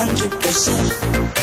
100%.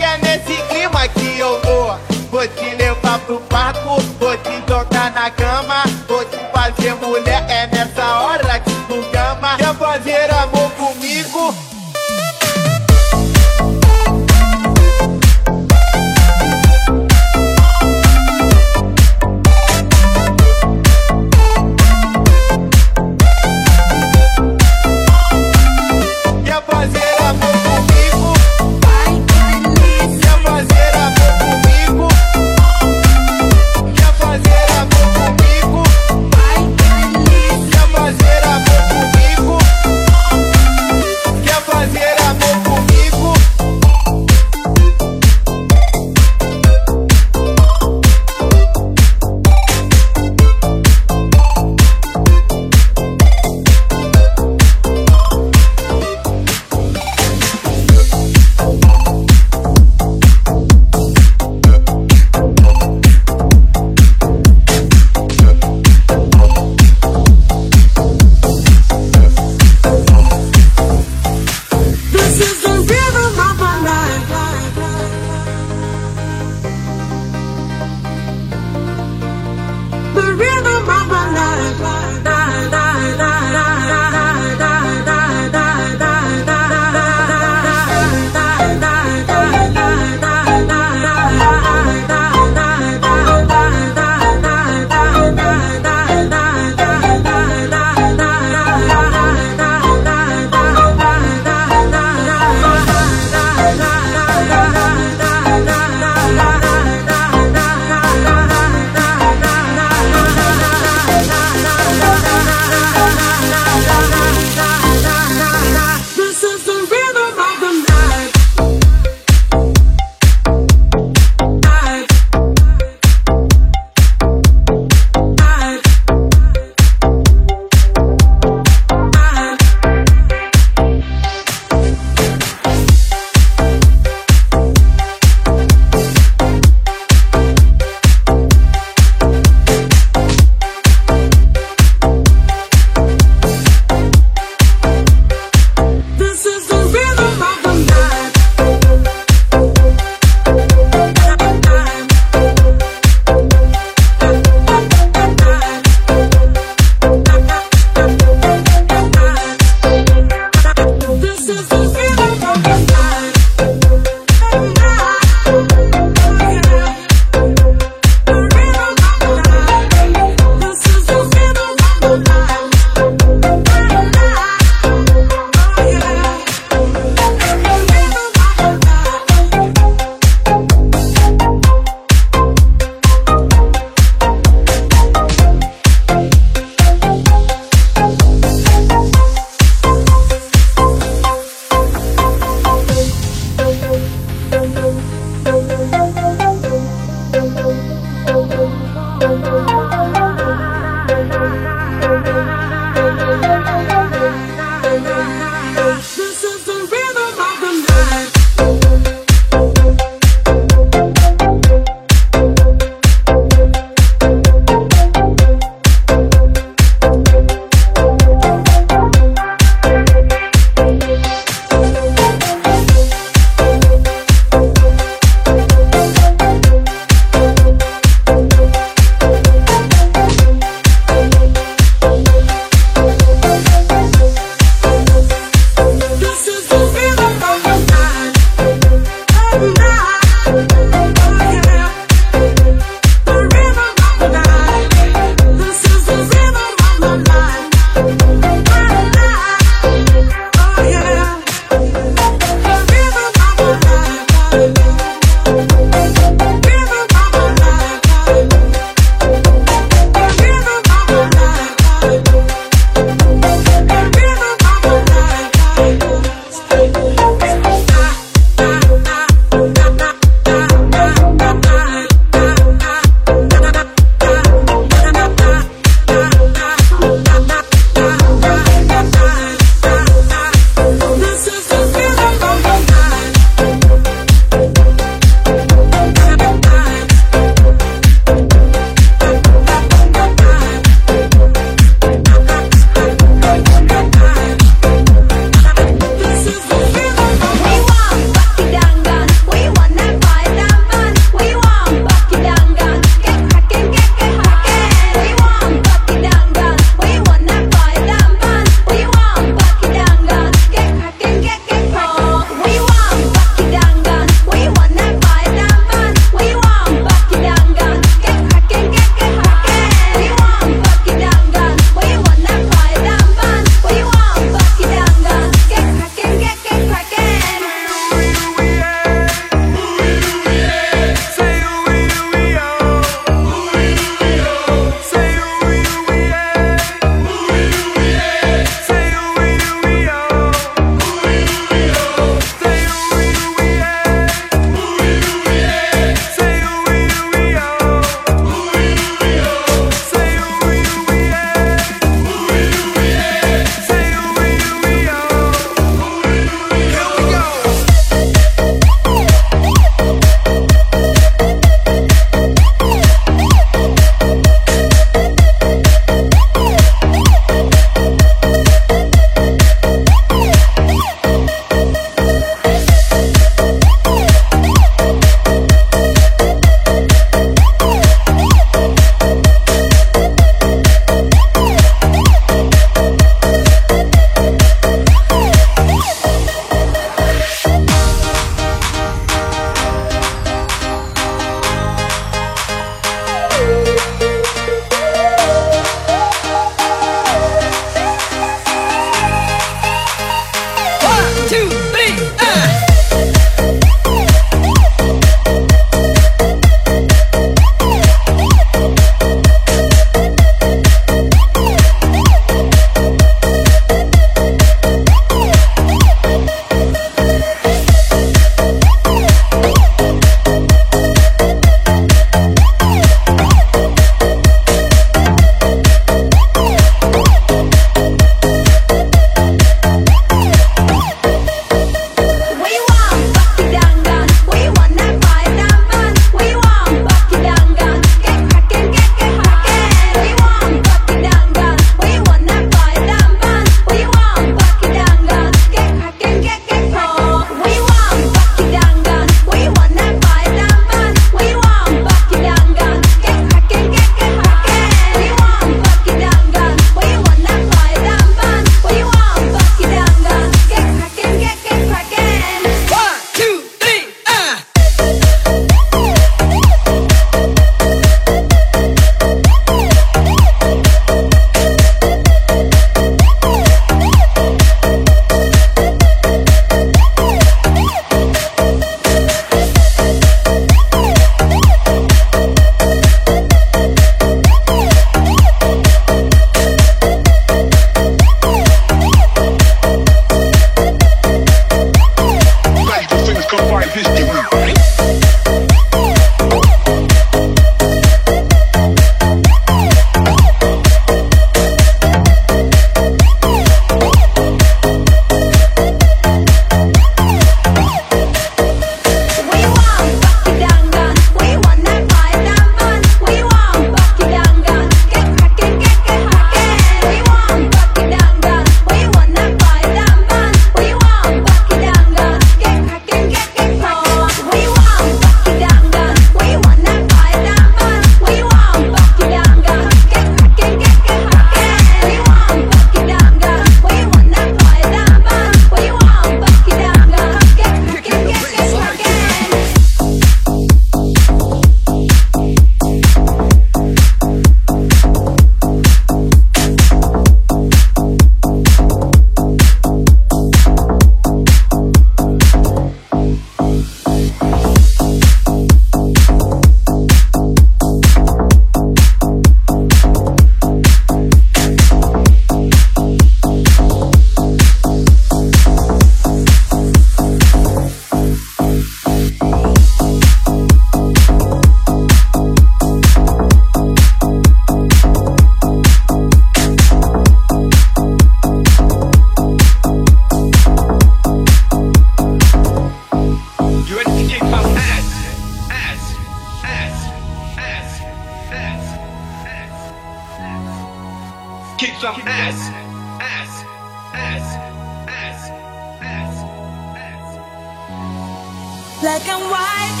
Black and white,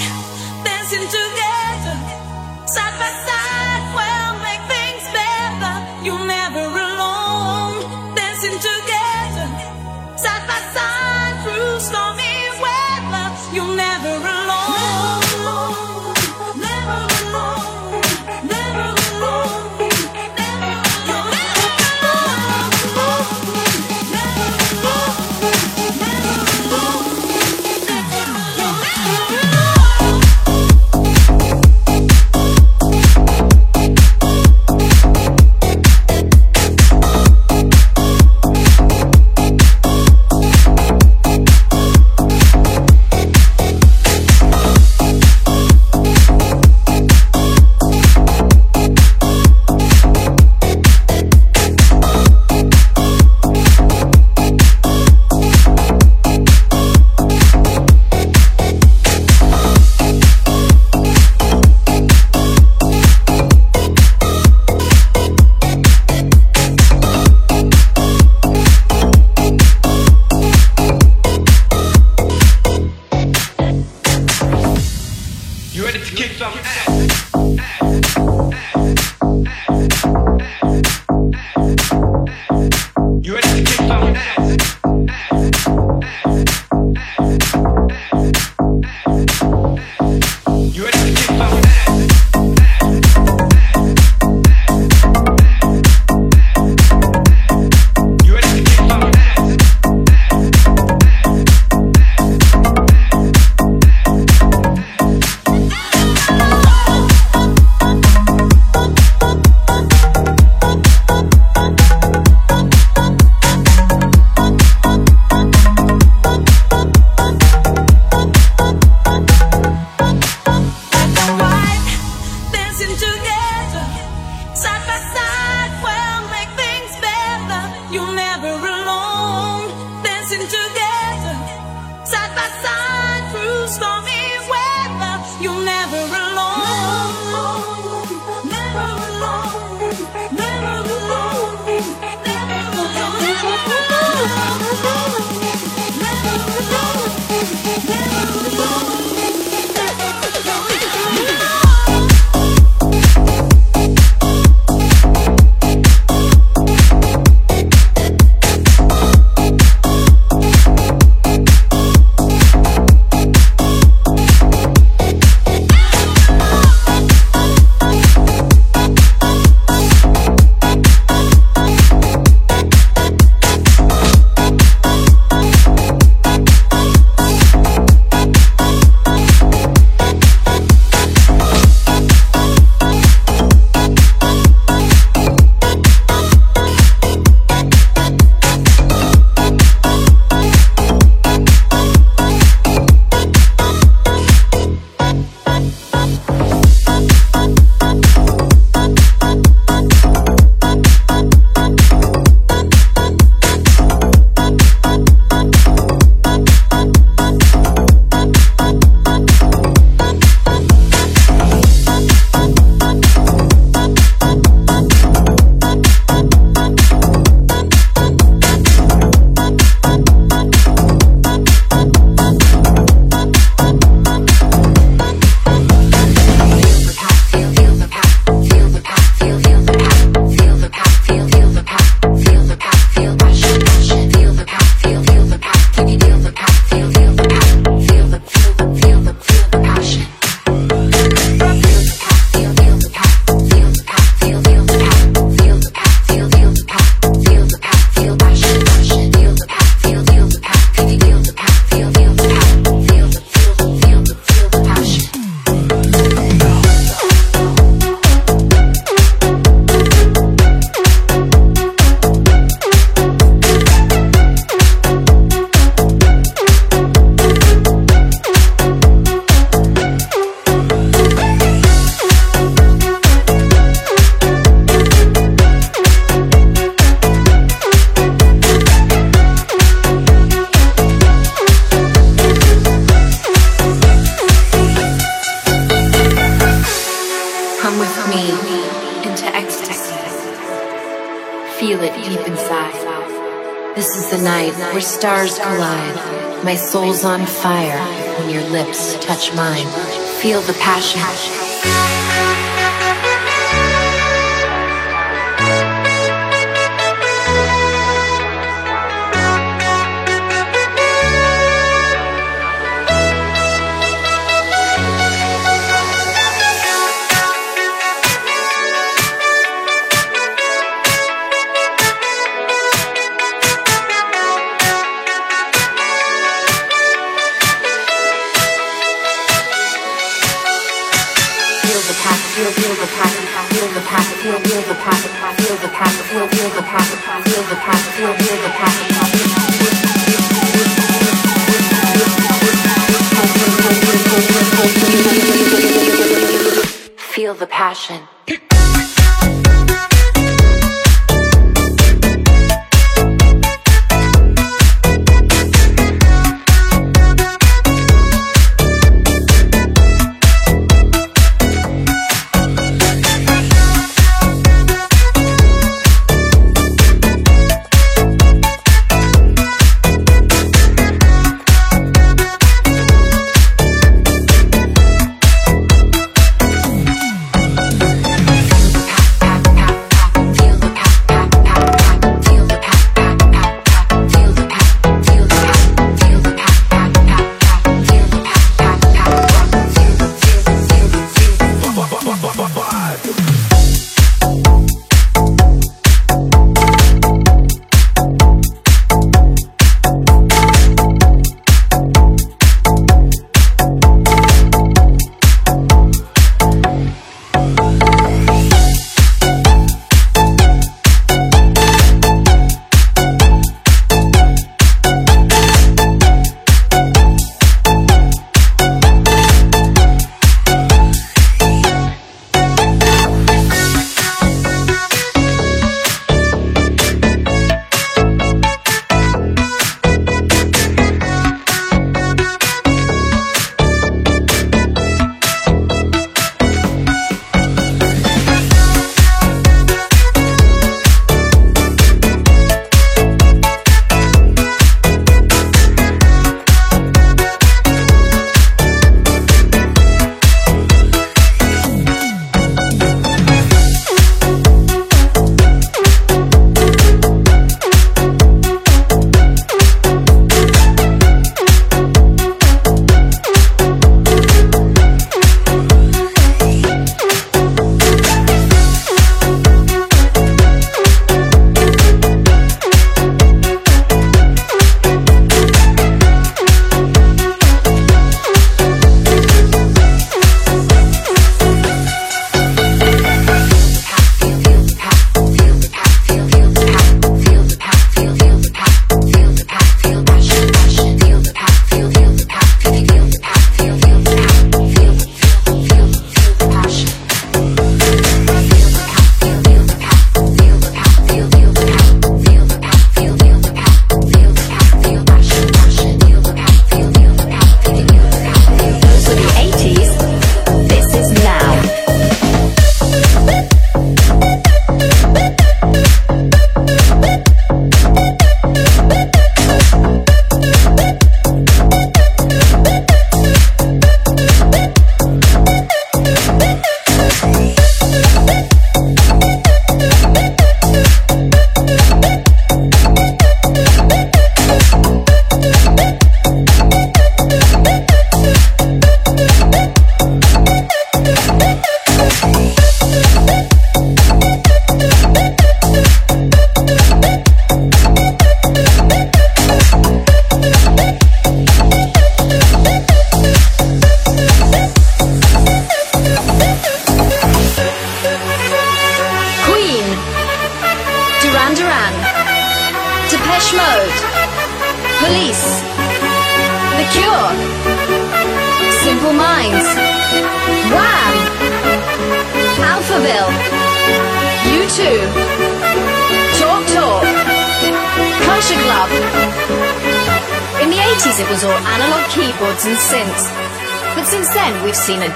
dancing together, side by side.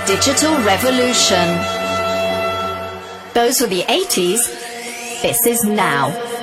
Digital revolution. Those were the 80s. This is now.